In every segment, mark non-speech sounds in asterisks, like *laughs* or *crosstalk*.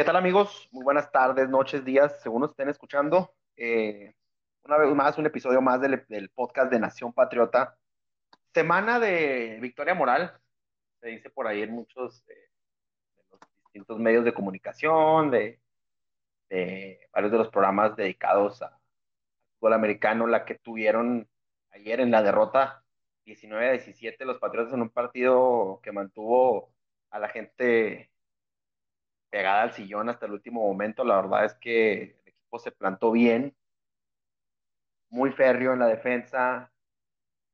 ¿Qué tal amigos? Muy buenas tardes, noches, días, según nos estén escuchando. Eh, una vez más, un episodio más del, podcast de Nación Patriota. Semana de victoria moral, se dice por ahí en muchos eh, de los distintos medios de comunicación, de, varios de los programas dedicados a fútbol americano, la que tuvieron ayer en la derrota 19 a 17 los Patriotas en un partido que mantuvo a la gente pegada al sillón hasta el último momento. La verdad es que el equipo se plantó bien, muy férreo en la defensa.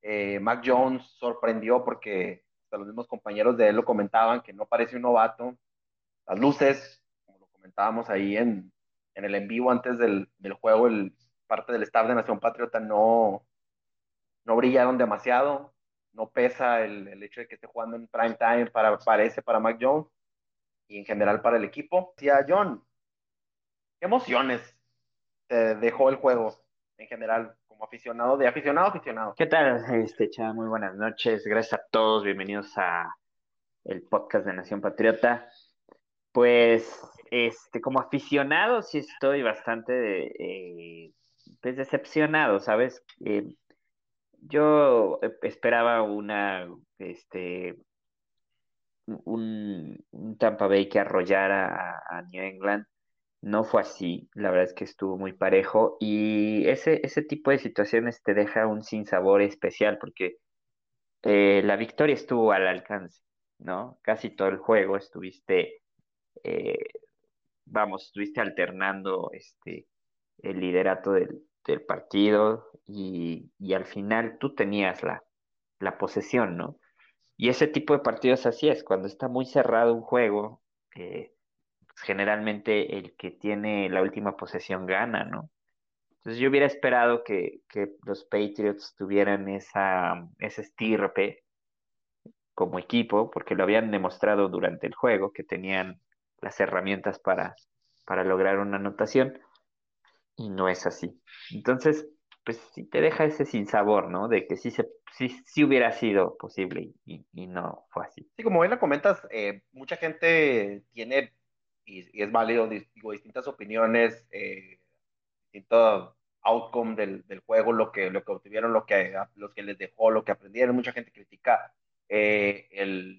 Eh, Mac Jones sorprendió porque hasta los mismos compañeros de él lo comentaban que no parece un novato. Las luces, como lo comentábamos ahí en, en el en vivo antes del, del juego, el, parte del staff de Nación Patriota no, no brillaron demasiado. No pesa el, el hecho de que esté jugando en prime time para, parece para Mac Jones y en general para el equipo. Decía John, ¿qué emociones te dejó el juego en general como aficionado, de aficionado a aficionado? ¿Qué tal, este Chava? Muy buenas noches. Gracias a todos. Bienvenidos a el podcast de Nación Patriota. Pues, este, como aficionado, sí estoy bastante eh, pues decepcionado, ¿sabes? Eh, yo esperaba una, este, un, un Tampa Bay que arrollara a, New England. No fue así, la verdad es que estuvo muy parejo y ese, ese tipo de situaciones te deja un sinsabor especial porque eh, la victoria estuvo al alcance, ¿no? Casi todo el juego estuviste, eh, vamos, estuviste alternando este, el liderato del, del partido y, y, al final tú tenías la, la posesión, ¿no? Y ese tipo de partidos así es, cuando está muy cerrado un juego, eh, pues generalmente el que tiene la última posesión gana, ¿no? Entonces yo hubiera esperado que, que los Patriots tuvieran esa, ese estirpe como equipo, porque lo habían demostrado durante el juego, que tenían las herramientas para, para lograr una anotación, y no es así. Entonces, pues sí te deja ese sinsabor, ¿no? De que sí, se, sí, sí hubiera sido posible y, y, no fue así. Sí, como bien la comentas, eh, mucha gente tiene, y, es válido, digo, distintas opiniones, eh, distinto outcome del, del, juego, lo que, lo que obtuvieron, lo que, los que les dejó, lo que aprendieron. Mucha gente critica eh,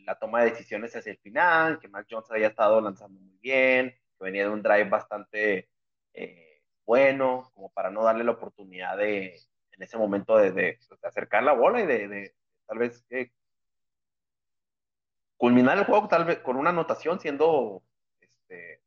la toma de decisiones hacia el final, que Mac Jones había estado lanzando muy bien, que venía de un drive bastante eh, bueno, como para no darle la oportunidad de, en ese momento, de, de acercar la bola y de, tal vez eh, culminar el juego tal vez con una anotación, siendo, este,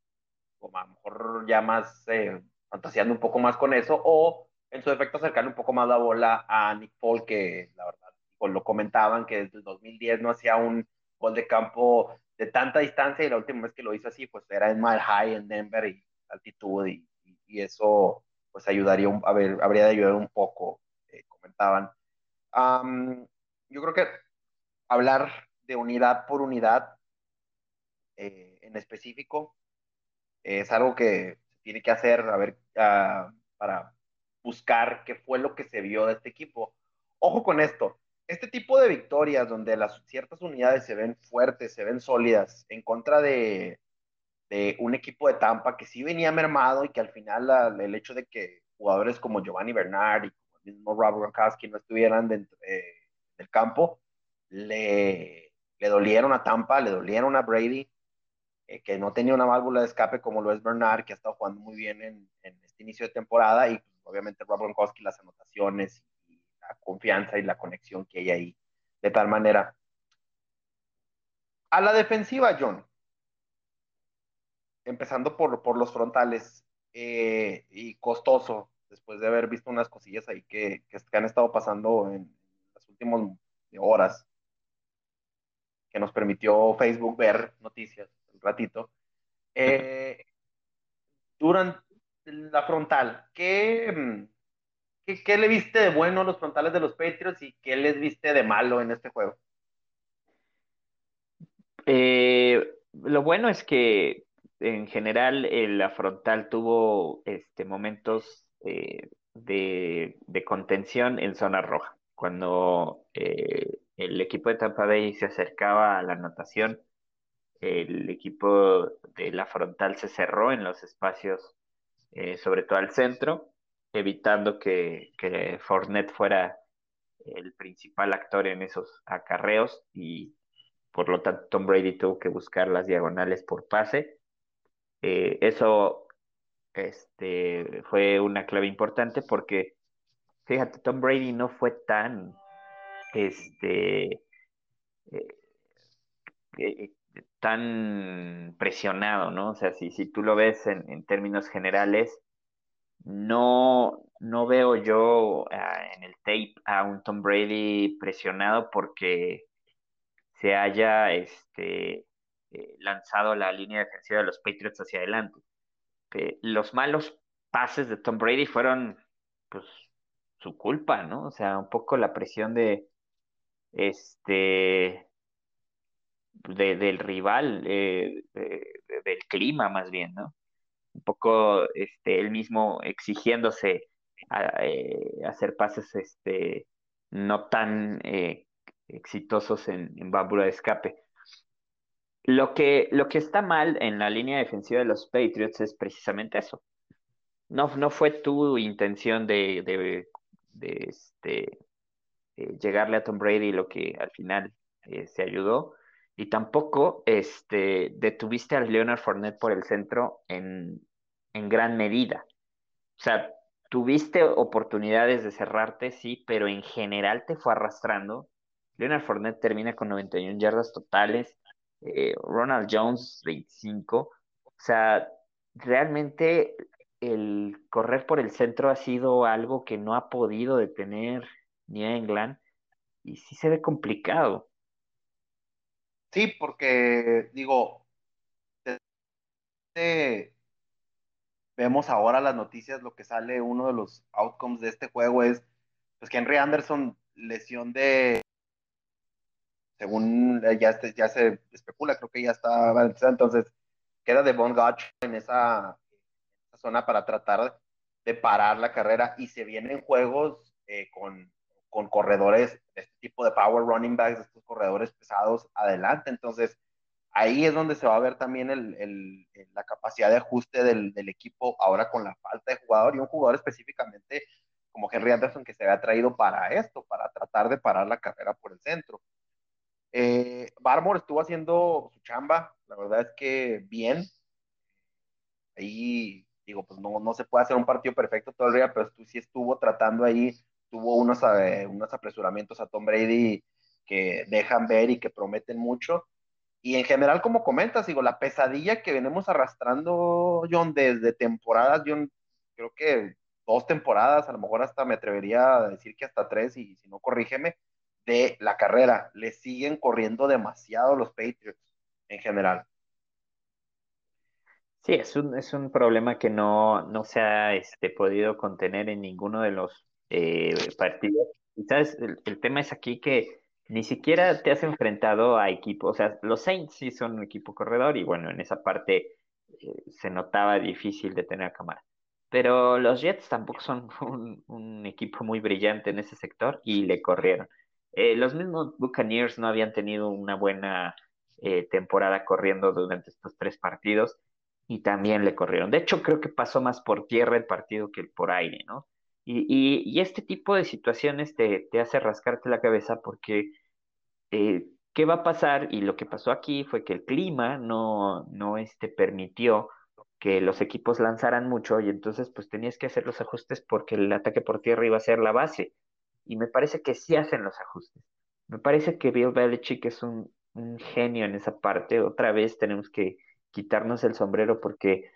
como a lo mejor ya más, eh, fantaseando un poco más con eso, o en su defecto acercarle un poco más la bola a Nick Paul, que la verdad, pues lo comentaban, que desde el 2010 no hacía un gol de campo de tanta distancia y la última vez que lo hizo así, pues era en Mile High en Denver y altitud y y eso pues ayudaría, a ver, habría de ayudar un poco, eh, comentaban. Yo creo que hablar de unidad por unidad eh, en específico es algo que se tiene que hacer, a ver, uh, para buscar qué fue lo que se vio de este equipo. Ojo con esto, este tipo de victorias donde las ciertas unidades se ven fuertes, se ven sólidas, en contra de, de un equipo de Tampa que sí venía mermado y que al final el hecho de que jugadores como Giovanni Bernard y como el mismo Rob Gronkowski no estuvieran dentro eh, del campo, le, dolieron a Tampa, le dolieron a Brady, eh, que no tenía una válvula de escape como lo es Bernard, que ha estado jugando muy bien en, este inicio de temporada, y pues, obviamente Rob Gronkowski, las anotaciones la confianza y la conexión que hay ahí, de tal manera. A la defensiva, John, empezando por, por los frontales eh, y costoso, después de haber visto unas cosillas ahí que, que, que han estado pasando en las últimas horas, que nos permitió Facebook ver noticias un ratito. Eh, *laughs* durante la frontal, ¿qué, ¿qué, ¿qué, le viste de bueno a los frontales de los Patriots y qué les viste de malo en este juego? Eh, lo bueno es que en general la frontal tuvo este, momentos eh, de, contención en zona roja. Cuando eh, el equipo de Tampa Bay se acercaba a la anotación, el equipo de la frontal se cerró en los espacios, eh, sobre todo al centro, evitando que, que Fournette fuera el principal actor en esos acarreos y por lo tanto Tom Brady tuvo que buscar las diagonales por pase. Eh, eso este, fue una clave importante porque, fíjate, Tom Brady no fue tan, este, eh, eh, tan presionado, ¿no? O sea, si, si tú lo ves en, términos generales, no, no veo yo ah, en el tape a un Tom Brady presionado porque se haya este, eh, lanzado la línea defensiva de los Patriots hacia adelante. los malos pases de Tom Brady fueron, pues, su culpa, ¿no? O sea, un poco la presión de, este, del rival, eh, del clima más bien, ¿no? Un poco, este, él mismo exigiéndose a, eh, hacer pases, este, no tan exitosos en, en de escape. Lo que, lo que está mal en la línea defensiva de los Patriots es precisamente eso. No, no fue tu intención de, de, este, llegarle a Tom Brady lo que al final eh, se ayudó. Y tampoco este, detuviste a Leonard Fournette por el centro en, en gran medida. O sea, tuviste oportunidades de cerrarte, sí, pero en general te fue arrastrando Leonard Fournette termina con 91 yardas totales, eh, Ronald Jones 25. O sea, realmente el correr por el centro ha sido algo que no ha podido detener ni England y sí se ve complicado. Sí, porque digo, vemos ahora las noticias, lo que sale, uno de los outcomes de este juego es pues que Henry Anderson, lesión de según ya, este, ya se especula, creo que ya está entonces queda de Von Gotch en esa, zona para tratar de parar la carrera y se vienen juegos eh, con, con, corredores este tipo de power running backs, estos corredores pesados adelante, entonces ahí es donde se va a ver también el, la capacidad de ajuste del, del, equipo ahora con la falta de jugador y un jugador específicamente como Henry Anderson que se había traído para esto, para tratar de parar la carrera por el centro. Eh, Barmore estuvo haciendo su chamba, la verdad es que bien. Ahí, digo, pues no, no se puede hacer un partido perfecto día, pero tú sí estuvo tratando ahí, tuvo unos, eh, unos apresuramientos a Tom Brady que dejan ver y que prometen mucho. Y en general, como comentas, digo, la pesadilla que venimos arrastrando, John, desde temporadas, John, creo que dos temporadas, a lo mejor hasta me atrevería a decir que hasta tres, y si no, corrígeme, de la carrera. Le siguen corriendo demasiado los Patriots en general. Sí, es un, es un problema que no, no se ha este, podido contener en ninguno de los eh, partidos. Y sabes, el, tema es aquí que ni siquiera te has enfrentado a equipos, o sea, los Saints sí son un equipo corredor y bueno, en esa parte eh, se notaba difícil de tener cámara. Pero los Jets tampoco son *laughs* un, un, equipo muy brillante en ese sector y le corrieron. Eh, los mismos Buccaneers no habían tenido una buena eh, temporada corriendo durante estos tres partidos y también le corrieron. De hecho, creo que pasó más por tierra el partido que por aire, ¿no? Y, este tipo de situaciones te, hace rascarte la cabeza porque eh, ¿qué va a pasar? Y lo que pasó aquí fue que el clima no, no este, permitió que los equipos lanzaran mucho y entonces pues tenías que hacer los ajustes porque el ataque por tierra iba a ser la base y me parece que sí hacen los ajustes. Me parece que Bill Belichick es un, genio en esa parte. Otra vez tenemos que quitarnos el sombrero porque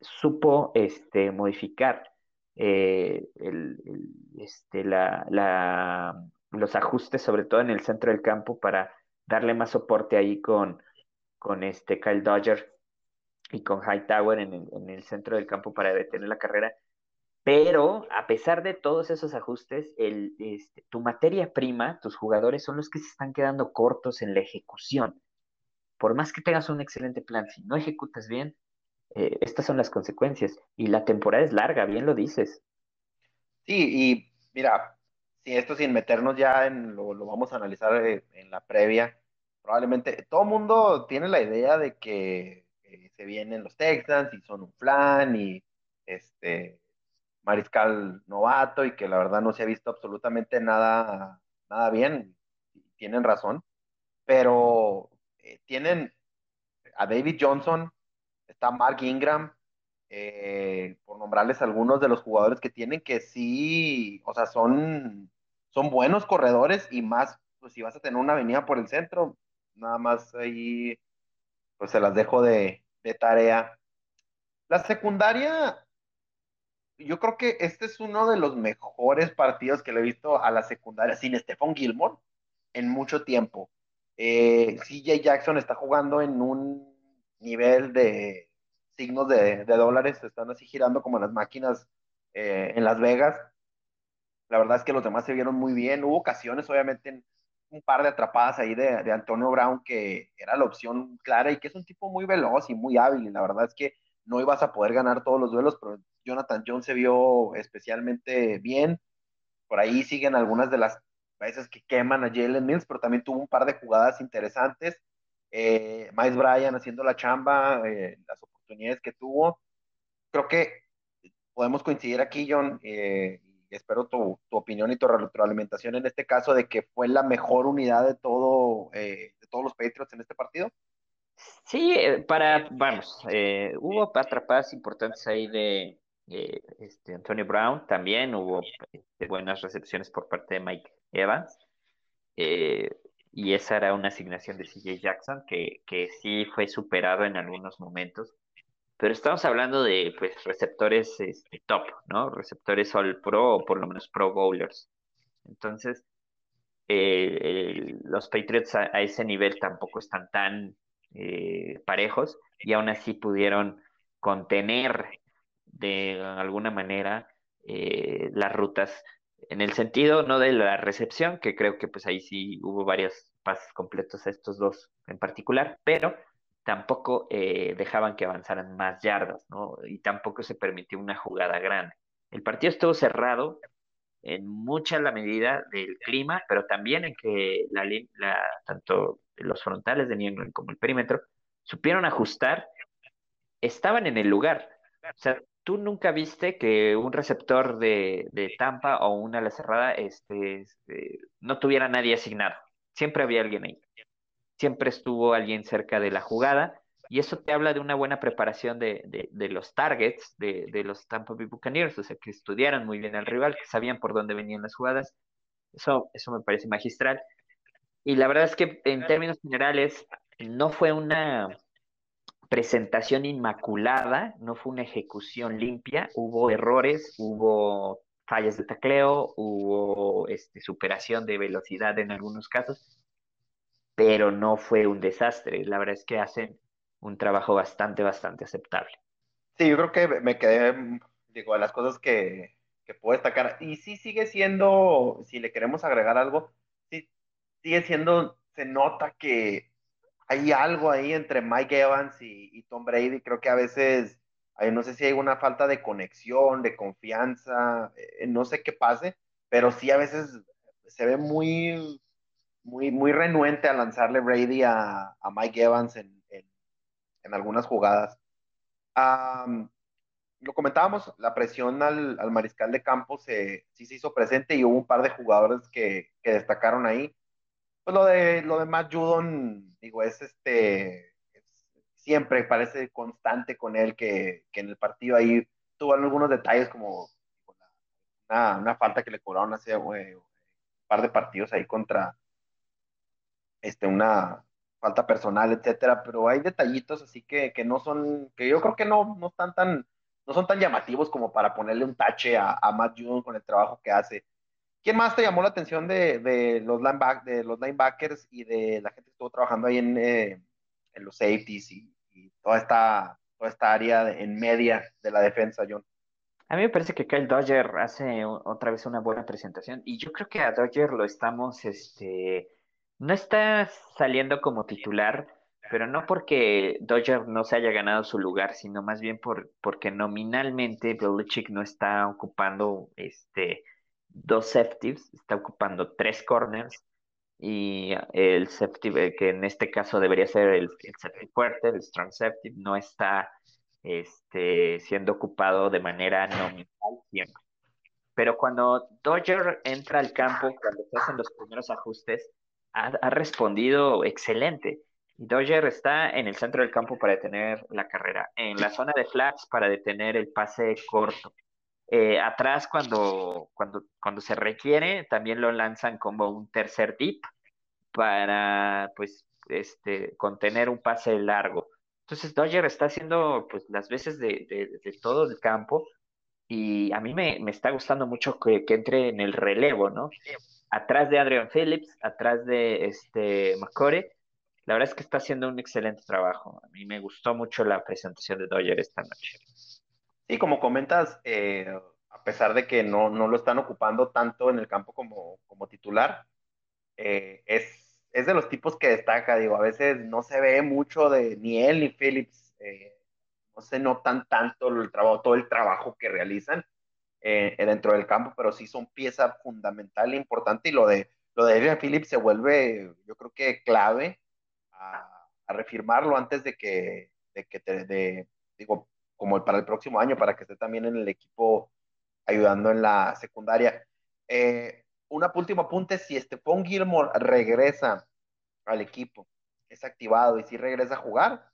supo este, modificar eh, este, la, los ajustes, sobre todo en el centro del campo, para darle más soporte ahí con, con este Kyle Dodger y con Hightower en en el centro del campo para detener la carrera. Pero a pesar de todos esos ajustes, el, este, tu materia prima, tus jugadores son los que se están quedando cortos en la ejecución. Por más que tengas un excelente plan, si no ejecutas bien, eh, estas son las consecuencias. Y la temporada es larga, bien lo dices. Sí, y mira, si esto sin meternos ya en lo, lo vamos a analizar eh, en la previa, probablemente todo mundo tiene la idea de que eh, se vienen los Texans y son un flan y este mariscal novato y que la verdad no se ha visto absolutamente nada, nada bien. Tienen razón, pero eh, tienen a David Johnson, está Mark Ingram, eh, por nombrarles algunos de los jugadores que tienen que sí, o sea, son, son buenos corredores y más, pues si vas a tener una avenida por el centro, nada más ahí, pues se las dejo de, de tarea. La secundaria, yo creo que este es uno de los mejores partidos que le he visto a la secundaria sin Stephon Gilmore en mucho tiempo. Eh, CJ Jackson está jugando en un nivel de signos de, dólares, están así girando como las máquinas eh, en Las Vegas. La verdad es que los demás se vieron muy bien. Hubo ocasiones, obviamente, un par de atrapadas ahí de, de, Antonio Brown, que era la opción clara y que es un tipo muy veloz y muy hábil. Y la verdad es que no ibas a poder ganar todos los duelos, pero Jonathan Jones se vio especialmente bien. Por ahí siguen algunas de las veces que queman a Jalen Mills, pero también tuvo un par de jugadas interesantes. Eh, Miles Bryan haciendo la chamba, eh, las oportunidades que tuvo. Creo que podemos coincidir aquí, John, eh, y espero tu, tu, opinión y tu retroalimentación en este caso de que fue la mejor unidad de todo, eh, de todos los Patriots en este partido. Sí, eh, para, vamos, eh, hubo atrapadas importantes ahí de este, Antonio Brown, también hubo este, buenas recepciones por parte de Mike Evans, y esa era una asignación de CJ Jackson que, que sí fue superado en algunos momentos, pero estamos hablando de pues receptores este, top, ¿no? Receptores all pro o por lo menos pro bowlers. Entonces, eh, los Patriots a, ese nivel tampoco están tan eh, parejos y aún así pudieron contener de alguna manera eh, las rutas en el sentido no de la recepción, que creo que pues ahí sí hubo varios pases completos a estos dos en particular, pero tampoco eh, dejaban que avanzaran más yardas, ¿no? Y tampoco se permitió una jugada grande. El partido estuvo cerrado en mucha la medida del clima, pero también en que la, tanto los frontales de New como el perímetro supieron ajustar, estaban en el lugar. O sea, tú nunca viste que un receptor de, de Tampa o una ala cerrada este, este, no tuviera nadie asignado. Siempre había alguien ahí siempre estuvo alguien cerca de la jugada y eso te habla de una buena preparación de, de, los targets de, de, los Tampa Bay Buccaneers, o sea, que estudiaran muy bien al rival, que sabían por dónde venían las jugadas. Eso, eso me parece magistral. Y la verdad es que en términos generales no fue una presentación inmaculada, no fue una ejecución limpia, hubo errores, hubo fallas de tacleo, hubo este, superación de velocidad en algunos casos, pero no fue un desastre. La verdad es que hacen un trabajo bastante, bastante aceptable. Sí, yo creo que me quedé, digo, de las cosas que, que puedo destacar. Y sí sigue siendo, si le queremos agregar algo, sí sigue siendo, se nota que hay algo ahí entre Mike Evans y, Tom Brady. Creo que a veces, no sé si hay una falta de conexión, de confianza, eh, no sé qué pase, pero sí a veces se ve muy muy, muy renuente a lanzarle Brady a, Mike Evans en, algunas jugadas. lo comentábamos, la presión al, mariscal de campo se, sí se hizo presente y hubo un par de jugadores que, destacaron ahí. Pues lo de, lo de Matt Judon, digo, es este, siempre parece constante con él que, en el partido ahí tuvo algunos detalles como una, falta que le cobraron hace eh, un par de partidos ahí contra, este, una falta personal, etcétera, pero hay detallitos así que, que no son, que yo creo que no, no están tan, no son tan llamativos como para ponerle un tache a, a Matt June con el trabajo que hace. ¿Quién más te llamó la atención de, de los, lineback, de los linebackers y de la gente que estuvo trabajando ahí en, eh, en los safeties y, y, toda, esta, toda esta área en media de la defensa, John? A mí me parece que Kyle Dodger hace otra vez una buena presentación y yo creo que a Dodger lo estamos, este, no está saliendo como titular, pero no porque Dodger no se haya ganado su lugar, sino más bien por, porque nominalmente Belichick no está ocupando este, dos safeties, está ocupando tres corners, y el safety, eh, que en este caso debería ser el, el fuerte, el strong safety, no está este, siendo ocupado de manera nominal siempre. Pero cuando Dodger entra al campo, cuando se hacen los primeros ajustes, ha, ha respondido excelente. Dodger está en el centro del campo para detener la carrera, en la zona de flags para detener el pase corto. Eh, atrás, cuando, cuando, cuando se requiere, también lo lanzan como un tercer tip para pues, este, contener un pase largo. Entonces, Dodger está haciendo pues, las veces de, de, todo el campo y a mí me, me está gustando mucho que, que, entre en el relevo, ¿no? Atrás de Adrian Phillips, atrás de este McCory, la verdad es que está haciendo un excelente trabajo. A mí me gustó mucho la presentación de Dodger esta noche. Sí, como comentas, eh, a pesar de que no, no, lo están ocupando tanto en el campo como, como titular, eh, es, es, de los tipos que destaca. Digo, a veces no se ve mucho de ni él ni Phillips, eh, no se notan tanto el trabajo, todo el trabajo que realizan dentro del campo, pero sí son pieza fundamental e importante. Y lo de, lo de Adrian Phillips se vuelve, yo creo que clave a, refirmarlo antes de que, de que te, de, digo, como para el próximo año, para que esté también en el equipo ayudando en la secundaria. Eh, un último apunte, si Stephon Gilmore regresa al equipo, es activado y si regresa a jugar,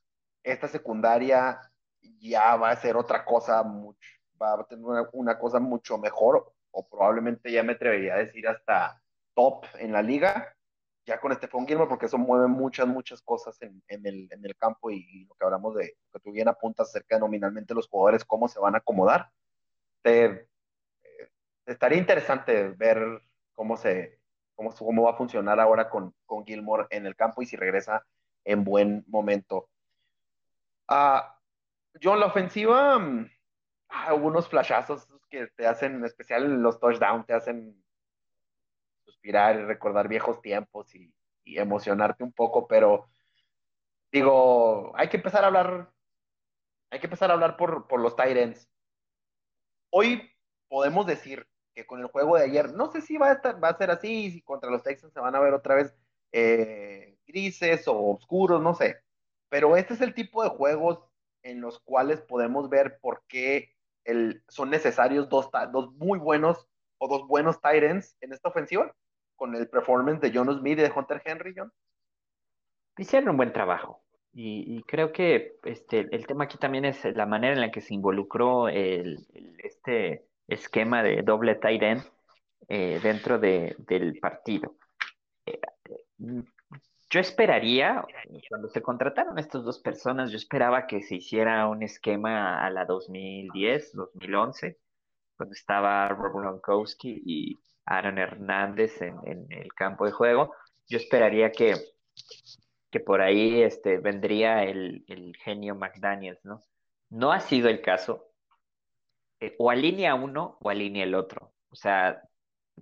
esta secundaria ya va a ser otra cosa, mucho, va a tener una, una, cosa mucho mejor, o probablemente ya me atrevería a decir hasta top en la liga, ya con Stephon Gilmore, porque eso mueve muchas, muchas cosas en, en, el, en el, campo y, lo que hablamos de, que tú bien apuntas acerca de nominalmente los jugadores, cómo se van a acomodar. Te, eh, estaría interesante ver cómo, se, cómo, cómo va a funcionar ahora con, con Gilmore en el campo y si regresa en buen momento. Uh, John, la ofensiva, uh, algunos flashazos que te hacen, en especial los touchdowns, te hacen suspirar y recordar viejos tiempos y, y emocionarte un poco, pero digo, hay que empezar a hablar, hay que empezar a hablar por, por los Tyrants. Hoy podemos decir que con el juego de ayer, no sé si va a, estar, va a ser así, si contra los Texans se van a ver otra vez eh, grises o oscuros, no sé. Pero este es el tipo de juegos en los cuales podemos ver por qué el, son necesarios dos, dos muy buenos o dos buenos Tyrants en esta ofensiva con el performance de John Smith y de Hunter Henry, John? Hicieron un buen trabajo. Y, creo que este, el tema aquí también es la manera en la que se involucró el, este esquema de doble tight end eh, dentro de, del partido. Eh, yo esperaría, cuando se contrataron estas dos personas, yo esperaba que se hiciera un esquema a la 2010, 2011, cuando estaba Rob Gronkowski y Aaron Hernández en, el campo de juego. Yo esperaría que, que por ahí este, vendría el, genio McDaniels, ¿no? No ha sido el caso. Eh, o alinea uno o alinea el otro. O sea,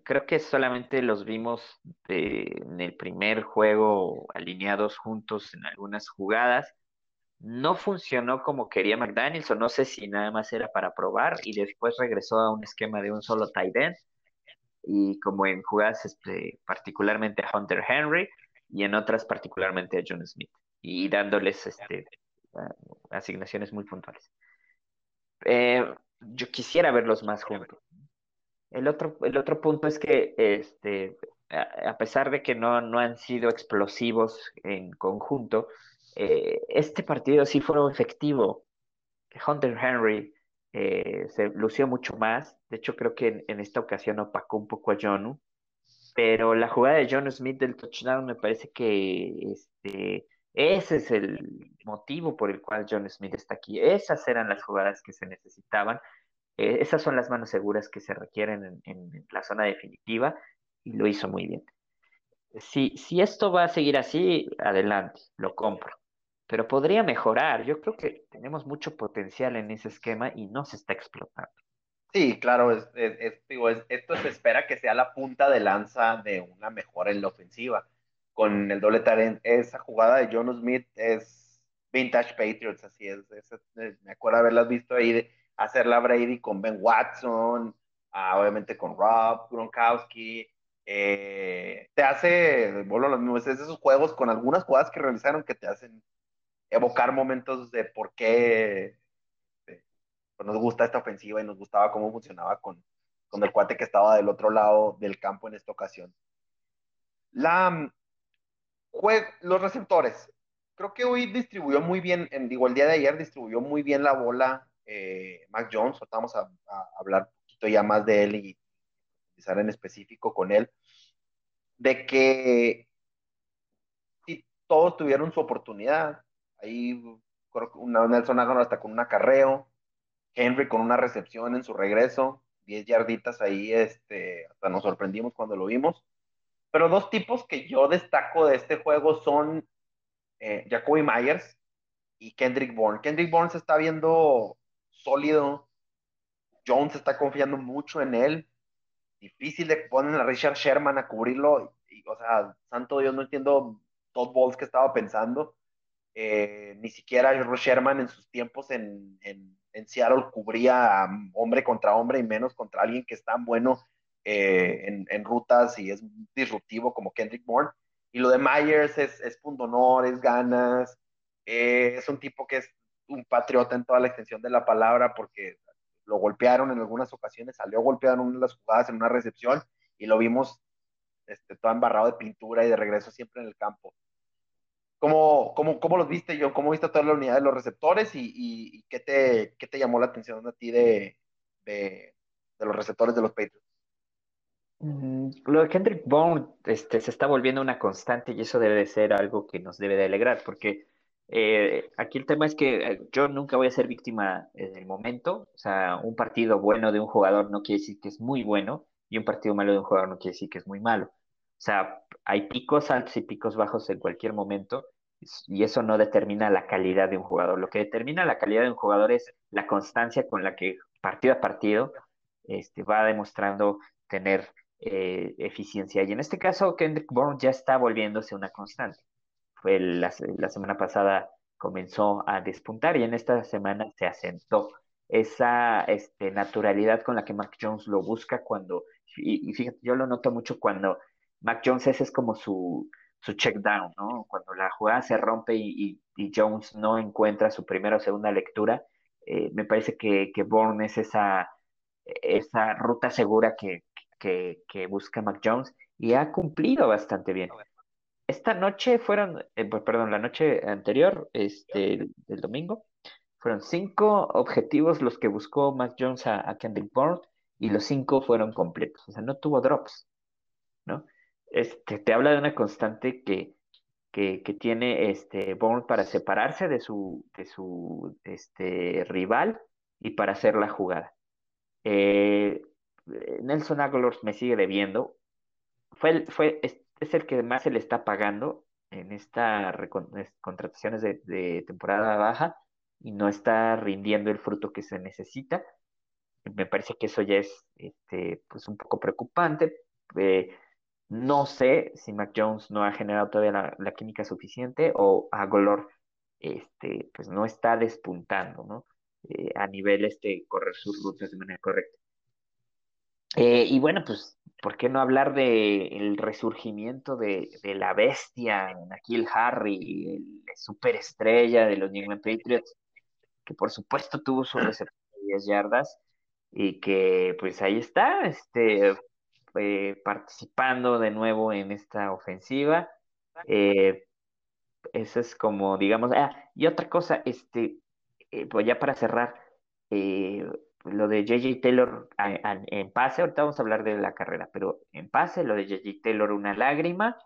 creo que solamente los vimos en el primer juego alineados juntos en algunas jugadas no funcionó como quería McDaniels, o no sé si nada más era para probar, y después regresó a un esquema de un solo tight end, y como en jugadas este, particularmente a Hunter Henry, y en otras particularmente a John Smith, y dándoles este, asignaciones muy puntuales. Eh, yo quisiera verlos más juntos. El otro, el otro punto es que este, a pesar de que no, no han sido explosivos en conjunto, eh, este partido sí fue efectivo. Hunter Henry eh, se lució mucho más. De hecho, creo que en, esta ocasión opacó un poco a Jonu. Pero la jugada de John Smith del touchdown me parece que este, ese es el motivo por el cual John Smith está aquí. Esas eran las jugadas que se necesitaban. Eh, esas son las manos seguras que se requieren en, la zona definitiva y lo hizo muy bien. Si, si esto va a seguir así, adelante, lo compro pero podría mejorar. Yo creo que tenemos mucho potencial en ese esquema y no se está explotando. Sí, claro, es, digo, esto se espera que sea la punta de lanza de una mejora en la ofensiva. Con el doble talent, esa jugada de John Smith es vintage Patriots, así es. me acuerdo haberlas visto ahí hacerla Brady con Ben Watson, ah, obviamente con Rob Gronkowski, eh, te hace, vuelvo a lo mismo, es esos juegos con algunas jugadas que realizaron que te hacen evocar momentos de por qué pues nos gusta esta ofensiva y nos gustaba cómo funcionaba con, con el cuate que estaba del otro lado del campo en esta ocasión. La, los receptores. Creo que hoy distribuyó muy bien, en, digo, el día de ayer distribuyó muy bien la bola eh, Mac Jones. Vamos a, hablar un poquito ya más de él y empezar en específico con él. De que si todos tuvieron su oportunidad. Ahí creo que una, Nelson Aguilar hasta con un acarreo. Henry con una recepción en su regreso. 10 yarditas ahí, este, hasta nos sorprendimos cuando lo vimos. Pero dos tipos que yo destaco de este juego son eh, Jacoby Myers y Kendrick Bourne. Kendrick Bourne se está viendo sólido. Jones está confiando mucho en él. Difícil de poner a Richard Sherman a cubrirlo. o sea, santo Dios, no entiendo Todd Bowles que estaba pensando. Eh, ni siquiera Sherman en sus tiempos en, en, en Seattle cubría hombre contra hombre y menos contra alguien que es tan bueno eh, en, rutas y es disruptivo como Kendrick Bourne. Y lo de Myers es, es punto es ganas, eh, es un tipo que es un patriota en toda la extensión de la palabra porque lo golpearon en algunas ocasiones, salió golpeado en una de las jugadas en una recepción y lo vimos este, todo embarrado de pintura y de regreso siempre en el campo. ¿Cómo, cómo, cómo los viste, John? ¿Cómo viste toda la unidad de los receptores y, y, qué, te, qué, te, llamó la atención a ti de, de, los receptores de los Patriots? Mm, lo de Kendrick Bourne este, se está volviendo una constante y eso debe de ser algo que nos debe de alegrar, porque eh, aquí el tema es que eh, yo nunca voy a ser víctima en el momento, o sea, un partido bueno de un jugador no quiere decir que es muy bueno y un partido malo de un jugador no quiere decir que es muy malo. O sea, hay picos altos y picos bajos en cualquier momento y eso no determina la calidad de un jugador. Lo que determina la calidad de un jugador es la constancia con la que partido a partido este, va demostrando tener eh, eficiencia. Y en este caso, Kendrick Bourne ya está volviéndose una constante. Fue la, semana pasada comenzó a despuntar y en esta semana se asentó esa este, naturalidad con la que Mac Jones lo busca cuando, y, fíjate, yo lo noto mucho cuando Mac Jones ese es como su, su check down, ¿no? Cuando la jugada se rompe y, Jones no encuentra su primera o segunda lectura, eh, me parece que, que Bourne es esa, esa ruta segura que, que, busca Mac Jones y ha cumplido bastante bien. Esta noche fueron, eh, pues, perdón, la noche anterior, este, del domingo, fueron cinco objetivos los que buscó Mac Jones a, a Kendrick Bourne y los cinco fueron completos, o sea, no tuvo drops, ¿no? Este, te habla de una constante que, que, tiene este Bourne para separarse de su, de su este, rival y para hacer la jugada. Eh, Nelson Aguilar me sigue debiendo. Fue, fue, es, el que más se le está pagando en estas contrataciones de, temporada baja y no está rindiendo el fruto que se necesita. Me parece que eso ya es este, pues un poco preocupante. Eh, no sé si Mac Jones no ha generado todavía la, química suficiente o Aguilar este, pues no está despuntando, ¿no? Eh, a nivel este, correr sus rutas de manera correcta. Eh, y bueno, pues, ¿por qué no hablar del el resurgimiento de, la bestia, Nakil Harry, el superestrella de los New England Patriots, que por supuesto tuvo su recepción de 10 yardas y que pues ahí está, este, eh, participando de nuevo en esta ofensiva. Eh, eso es como, digamos, ah, y otra cosa, este, pues ya para cerrar, lo de JJ Taylor en pase, ahorita vamos a hablar de la carrera, pero en pase, lo de JJ Taylor, una lágrima,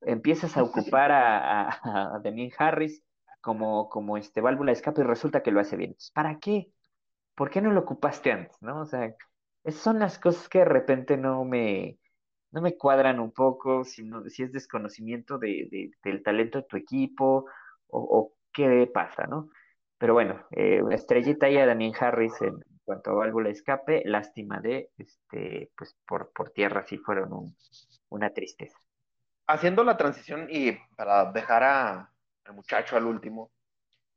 empiezas a ocupar a, a, Harris como, como este válvula de escape y resulta que lo hace bien. ¿Para qué? ¿Por qué no lo ocupaste antes? ¿No? O sea, esas son las cosas que de repente no me, no me cuadran un poco, si, si es desconocimiento de, del talento de tu equipo o, o qué pasa, ¿no? Pero bueno, eh, estrellita y a Daniel Harris en, cuanto a válvula escape, lástima de, este, pues por, por tierra sí fueron una tristeza. Haciendo la transición y para dejar a, al muchacho al último,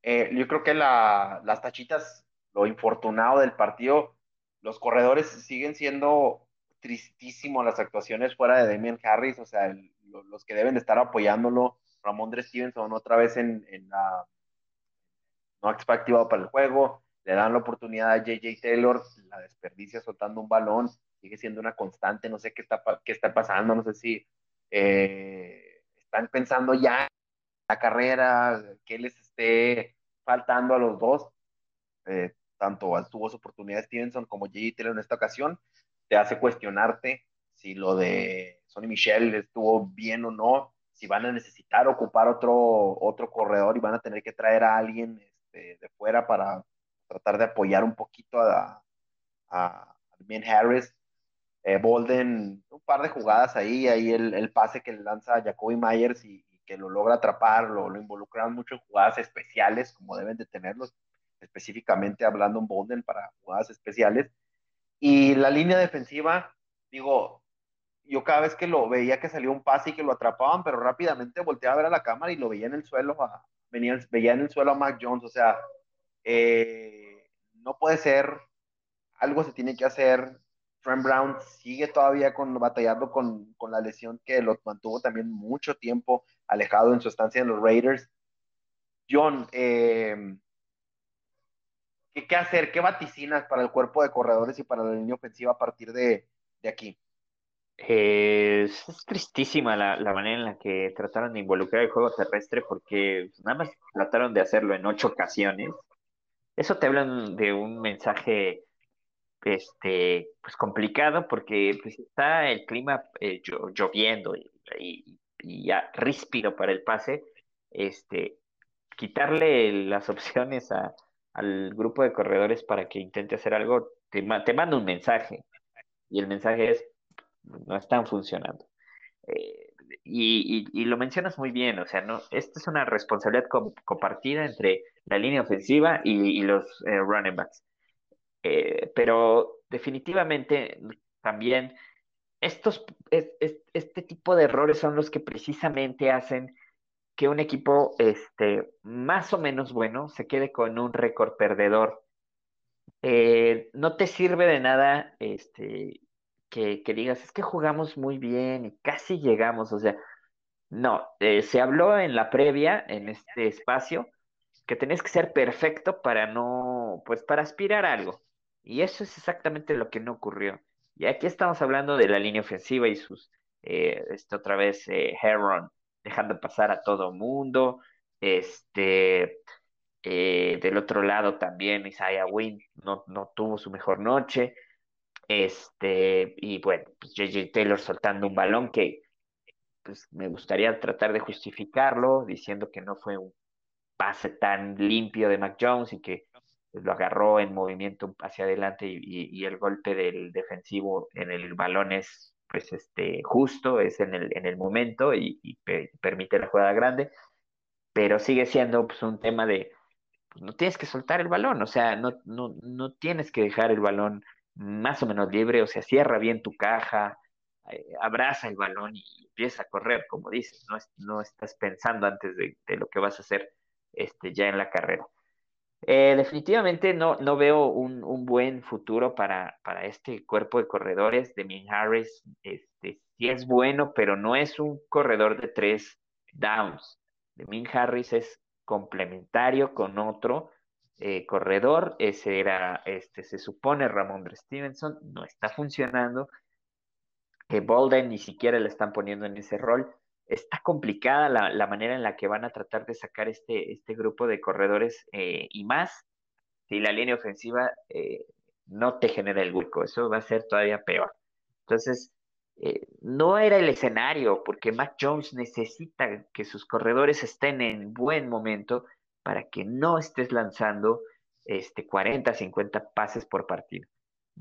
eh, yo creo que la, las tachitas, lo infortunado del partido, los corredores siguen siendo tristísimo las actuaciones fuera de Damian Harris, o sea, los que deben de estar apoyándolo, Ramondre Stevenson otra vez en, la... no activado para el juego, le dan la oportunidad a JJ Taylor, la desperdicia soltando un balón, sigue siendo una constante, no sé qué está, qué está pasando, no sé si eh, están pensando ya en la carrera, que les esté faltando a los dos, eh, tanto tuvo su oportunidad Stevenson como JJ Taylor en esta ocasión, te hace cuestionarte si lo de Sonny Michel estuvo bien o no, si van a necesitar ocupar otro, otro corredor y van a tener que traer a alguien este, de fuera para tratar de apoyar un poquito a, a, Ben Harris. Eh, Bolden, un par de jugadas ahí, ahí el, pase que le lanza a Jacoby Myers y, que lo logra atrapar, lo, lo involucran mucho en jugadas especiales, como deben de tenerlos, específicamente hablando en Bolden para jugadas especiales. Y la línea defensiva, digo, yo cada vez que lo veía que salía un pase y que lo atrapaban, pero rápidamente volteaba a ver a la cámara y lo veía en el suelo, venía, veía en el suelo a Mac Jones, o sea, eh, no puede ser, algo se tiene que hacer. Trent Brown sigue todavía con, batallando con, con la lesión que lo mantuvo también mucho tiempo alejado en su estancia en los Raiders. John, eh, ¿qué, hacer? ¿Qué vaticinas para el cuerpo de corredores y para la línea ofensiva a partir de, de aquí? es tristísima la, la, manera en la que trataron de involucrar el juego terrestre porque nada más trataron de hacerlo en ocho ocasiones eso te habla de un mensaje este, pues complicado porque pues, está el clima eh, lloviendo y, ya ríspido para el pase, este, quitarle las *laughs* opciones al grupo de corredores para que intente hacer algo, te, te manda un mensaje y el mensaje es, no están funcionando. Eh, y, lo mencionas muy bien, o sea, no, esta es una responsabilidad compartida entre la línea ofensiva y, los eh, running backs. Eh, pero definitivamente también estos, este tipo de errores son los que precisamente hacen que un equipo este, más o menos bueno se quede con un récord perdedor. no te sirve de nada este, que, digas, es que jugamos muy bien y casi llegamos, o sea, no, eh, se habló en la previa, en este espacio, que tenías que ser perfecto para no, pues para aspirar a algo. Y eso es exactamente lo que no ocurrió. Y aquí estamos hablando de la línea ofensiva y sus, eh, este, otra vez, eh, Heron dejando pasar a todo mundo, este, del otro lado también Isaiah Wynn no, no tuvo su mejor noche. Este, y bueno, pues JJ Taylor soltando un balón que pues me gustaría tratar de justificarlo, diciendo que no fue un pase tan limpio de Mac Jones y que lo agarró en movimiento hacia adelante y, el golpe del defensivo en el balón es pues este justo, es en el, en el momento y, permite la jugada grande, pero sigue siendo pues, un tema de pues, no tienes que soltar el balón, o sea, no, no, no tienes que dejar el balón más o menos libre, o sea, cierra bien tu caja, eh, abraza el balón y empieza a correr, como dices, no, no estás pensando antes de, lo que vas a hacer este, ya en la carrera. Eh, definitivamente no, no veo un, buen futuro para, para, este cuerpo de corredores. de Min Harris este, sí es bueno, pero no es un corredor de tres downs. de Min Harris es complementario con otro eh, corredor, ese era, este, se supone Ramón Stevenson, no está funcionando. que Bolden ni siquiera le están poniendo en ese rol. Está complicada la, manera en la que van a tratar de sacar este, este grupo de corredores eh, y más si la línea ofensiva eh, no te genera el hueco. Eso va a ser todavía peor. Entonces, no era el escenario, porque Mac Jones necesita que sus corredores estén en buen momento para que no estés lanzando este, 40, 50 pases por partido.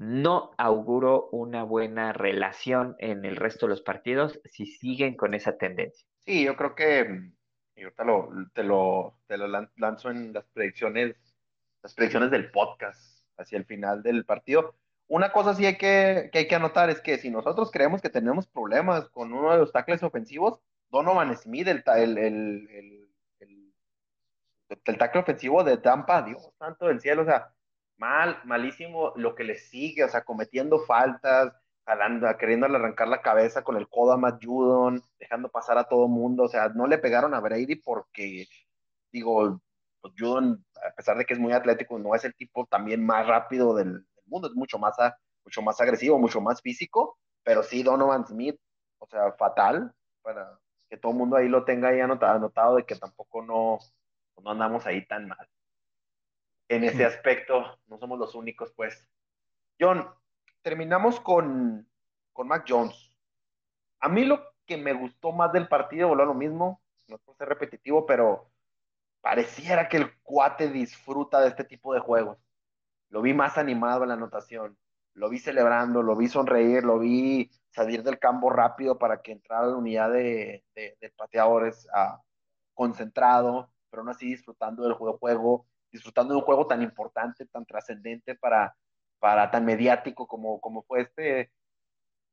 No auguro una buena relación en el resto de los partidos si siguen con esa tendencia. Sí, yo creo que, y ahorita lo, te, lo, te lo lanzo en las predicciones, las predicciones del podcast hacia el final del partido. Una cosa sí hay que, que hay que anotar es que si nosotros creemos que tenemos problemas con uno de los tackles ofensivos, Donovan Smith, el, el, el el tackle ofensivo de Tampa, Dios santo del cielo, o sea, mal, malísimo lo que le sigue, o sea, cometiendo faltas, jalando, queriéndole arrancar la cabeza con el codo a Matt Judon, dejando pasar a todo mundo. O sea, no le pegaron a Brady porque, digo, pues Judon, a pesar de que es muy atlético, no es el tipo también más rápido del, mundo, es mucho más, mucho más agresivo, mucho más físico, pero sí Donovan Smith, o sea, fatal para que todo el mundo ahí lo tenga ahí anotado, anotado de que tampoco no, no andamos ahí tan mal. En ese aspecto, no somos los únicos, pues. John, terminamos con, con Mac Jones. A mí lo que me gustó más del partido, voló lo mismo, no es por ser repetitivo, pero pareciera que el cuate disfruta de este tipo de juegos. Lo vi más animado en la anotación, lo vi celebrando, lo vi sonreír, lo vi salir del campo rápido para que entrara la unidad de, de, de pateadores ah, concentrado, pero aún así disfrutando del juego, juego, disfrutando de un juego tan importante, tan trascendente para, para tan mediático como, como fue este.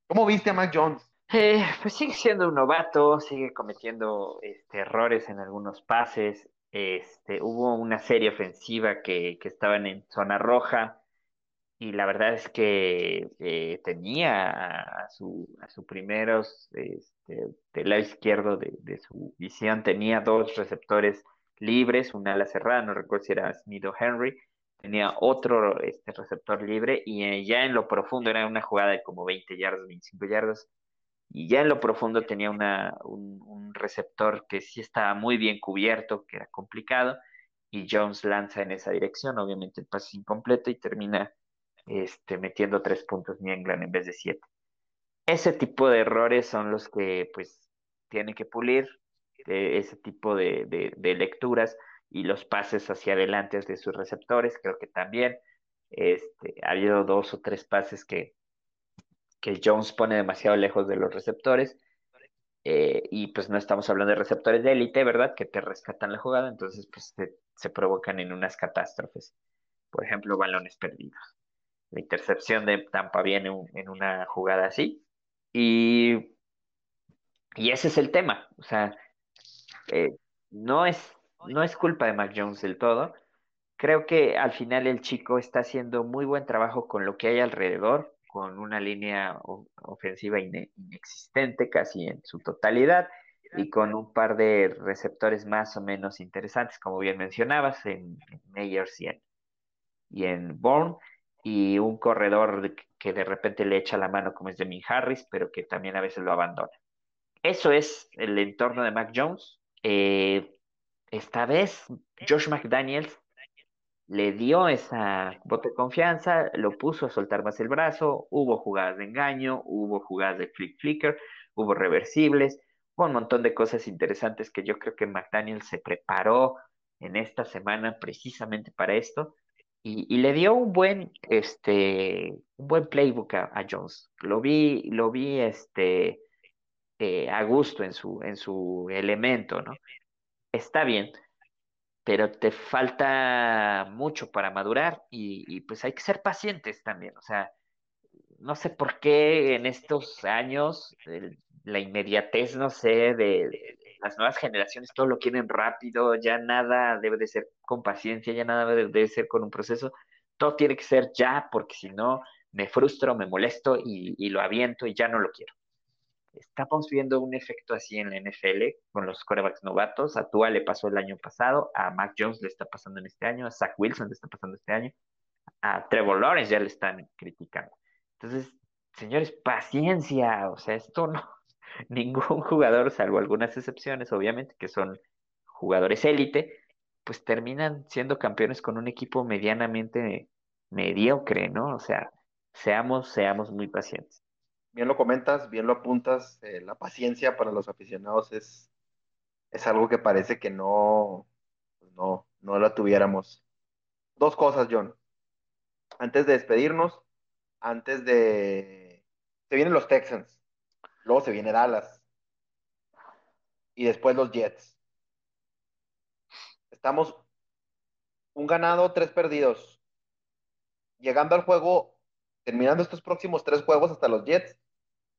¿Cómo viste a Mac Jones? Eh, pues sigue siendo un novato, sigue cometiendo este, errores en algunos pases. Este, hubo una serie ofensiva que, que estaban en zona roja y la verdad es que eh, tenía a, su, a su primeros este, del lado izquierdo de, de, su visión, tenía dos receptores libres, una ala cerrada, no recuerdo si era Smith o Henry, tenía otro este, receptor libre y eh, ya en lo profundo era una jugada de como 20 yardas, 25 yardas, y ya en lo profundo tenía una, un, un receptor que sí estaba muy bien cubierto, que era complicado, y Jones lanza en esa dirección, obviamente el pase es incompleto y termina este, metiendo tres puntos New England en vez de siete. Ese tipo de errores son los que pues tiene que pulir, ese tipo de, de, lecturas y los pases hacia adelante de sus receptores, creo que también este, ha habido dos o tres pases que, que Jones pone demasiado lejos de los receptores. Eh, y pues no estamos hablando de receptores de élite, ¿verdad? Que te rescatan la jugada, entonces pues se provocan en unas catástrofes. Por ejemplo, balones perdidos. La intercepción de Tampa viene un, en una jugada así. Y, y ese es el tema. O sea, eh, no, es, no es culpa de Mac Jones del todo. Creo que al final el chico está haciendo muy buen trabajo con lo que hay alrededor, con una línea ofensiva ine inexistente casi en su totalidad y con un par de receptores más o menos interesantes, como bien mencionabas, en, Meyers y en, y en Bourne y un corredor que de repente le echa la mano como es Demi Harris, pero que también a veces lo abandona. Eso es el entorno de Mac Jones. Eh, esta vez Josh McDaniels le dio esa voto de confianza, lo puso a soltar más el brazo, hubo jugadas de engaño, hubo jugadas de flick flicker, hubo reversibles, hubo un montón de cosas interesantes que yo creo que McDaniels se preparó en esta semana precisamente para esto y, le dio un buen, este, un buen playbook a, a Jones. Lo vi, lo vi, este, eh, a gusto en su, en su elemento, ¿no? Está bien, pero te falta mucho para madurar y, y pues hay que ser pacientes también. O sea, no sé por qué en estos años la inmediatez, no sé, de, de, las nuevas generaciones todo lo quieren rápido, ya nada debe de ser con paciencia, ya nada debe de ser con un proceso, todo tiene que ser ya, porque si no me frustro, me molesto y, y lo aviento y ya no lo quiero. Estamos viendo un efecto así en la NFL con los corebacks novatos. A Tua le pasó el año pasado, a Mac Jones le está pasando en este año, a Zach Wilson le está pasando este año, a Trevor Lawrence ya le están criticando. Entonces, señores, paciencia, o sea, esto no, *laughs* ningún jugador, salvo algunas excepciones, obviamente, que son jugadores élite, pues terminan siendo campeones con un equipo medianamente mediocre, ¿no? O sea, seamos, seamos muy pacientes. Bien lo comentas, bien lo apuntas, eh, la paciencia para los aficionados es, es algo que parece que no, no, no la tuviéramos. Dos cosas, John. Antes de despedirnos, antes de... Se vienen los Texans Luego se viene Dallas. Y después los Jets. Estamos un ganado, tres perdidos. Llegando al juego, terminando estos próximos tres juegos hasta los Jets,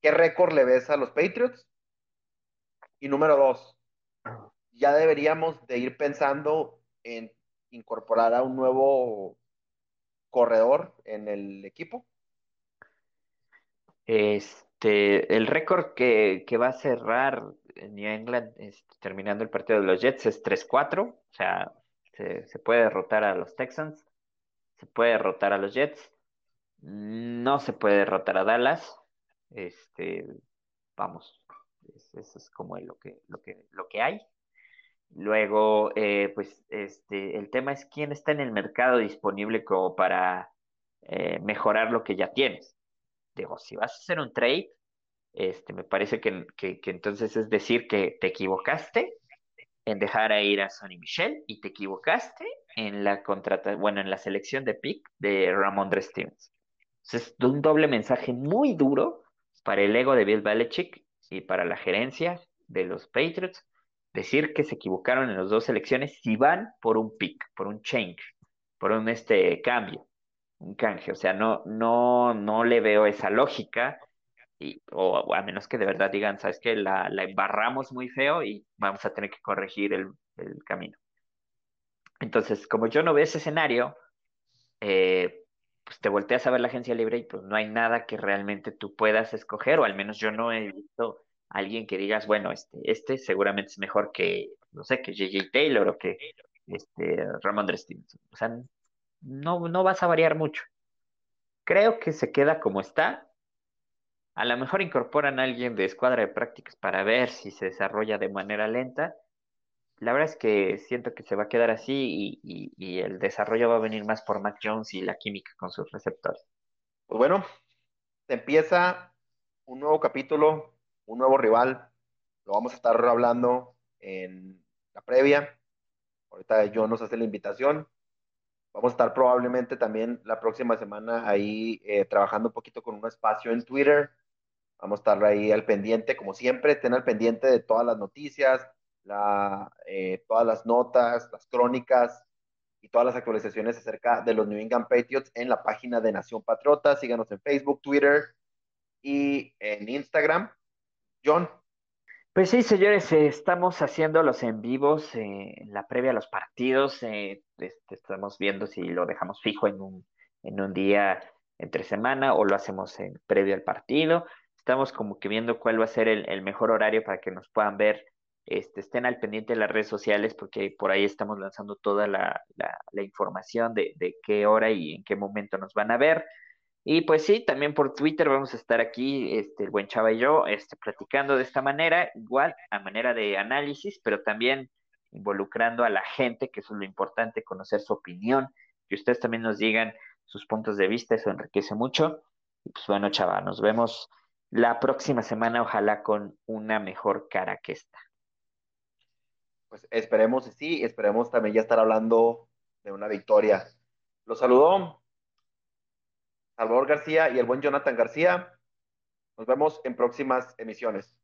¿qué récord le ves a los Patriots? Y número dos, ya deberíamos de ir pensando en incorporar a un nuevo corredor en el equipo. Este, el récord que, que va a cerrar New England este, terminando el partido de los Jets es 3-4, o sea, se, se puede derrotar a los Texans, se puede derrotar a los Jets, no se puede derrotar a Dallas, este, vamos, eso es como lo que, lo que, lo que hay. Luego, eh, pues, este, el tema es quién está en el mercado disponible como para eh, mejorar lo que ya tienes. Digo, si vas a hacer un trade, este, me parece que, que, entonces es decir que te equivocaste en dejar a ir a Sonny Michel y te equivocaste en la contrata, bueno, en la selección de pick de Ramondre Stevens. Es un doble mensaje muy duro para el ego de Bill Belichick y para la gerencia de los Patriots decir que se equivocaron en las dos elecciones si van por un pick, por un change, por un este cambio, un canje. O sea, no, no, no le veo esa lógica. Y, o, a menos que de verdad digan, sabes que la, la, embarramos muy feo y vamos a tener que corregir el, el camino. Entonces, como yo no veo ese escenario, eh, pues te volteas a ver la agencia libre y pues no hay nada que realmente tú puedas escoger, o al menos yo no he visto alguien que digas, bueno, este, este seguramente es mejor que, no sé, que J.J. Taylor o que este, Ramondre Stevenson. O sea, no, no vas a variar mucho. Creo que se queda como está. A lo mejor incorporan a alguien de escuadra de prácticas para ver si se desarrolla de manera lenta. La verdad es que siento que se va a quedar así y, y, el desarrollo va a venir más por Mac Jones y la química con sus receptores. Pues bueno, empieza un nuevo capítulo un nuevo rival. Lo vamos a estar hablando en la previa. Ahorita John nos hace la invitación. Vamos a estar probablemente también la próxima semana ahí eh, trabajando un poquito con un espacio en Twitter. Vamos a estar ahí al pendiente, como siempre, estén al pendiente de todas las noticias, la, eh, todas las notas, las crónicas y todas las actualizaciones acerca de los New England Patriots en la página de Nación Patriota. Síganos en Facebook, Twitter y en Instagram. John. Pues sí, señores, eh, estamos haciendo los en vivos eh, en la previa a los partidos. Eh, este, estamos viendo si lo dejamos fijo en un, en un día entre semana o lo hacemos en previo al partido. Estamos como que viendo cuál va a ser el, el mejor horario para que nos puedan ver. Este, estén al pendiente de las redes sociales porque por ahí estamos lanzando toda la, la, información de, de qué hora y en qué momento nos van a ver. Y pues sí, también por Twitter vamos a estar aquí, este, el buen Chava y yo, este, platicando de esta manera, igual a manera de análisis, pero también involucrando a la gente, que eso es lo importante, conocer su opinión, que ustedes también nos digan sus puntos de vista, eso enriquece mucho. Y pues bueno, Chava, nos vemos la próxima semana, ojalá con una mejor cara que esta. Pues esperemos, sí, esperemos también ya estar hablando de una victoria. Los saludó Salvador García y el buen Jonathan García. Nos vemos en próximas emisiones.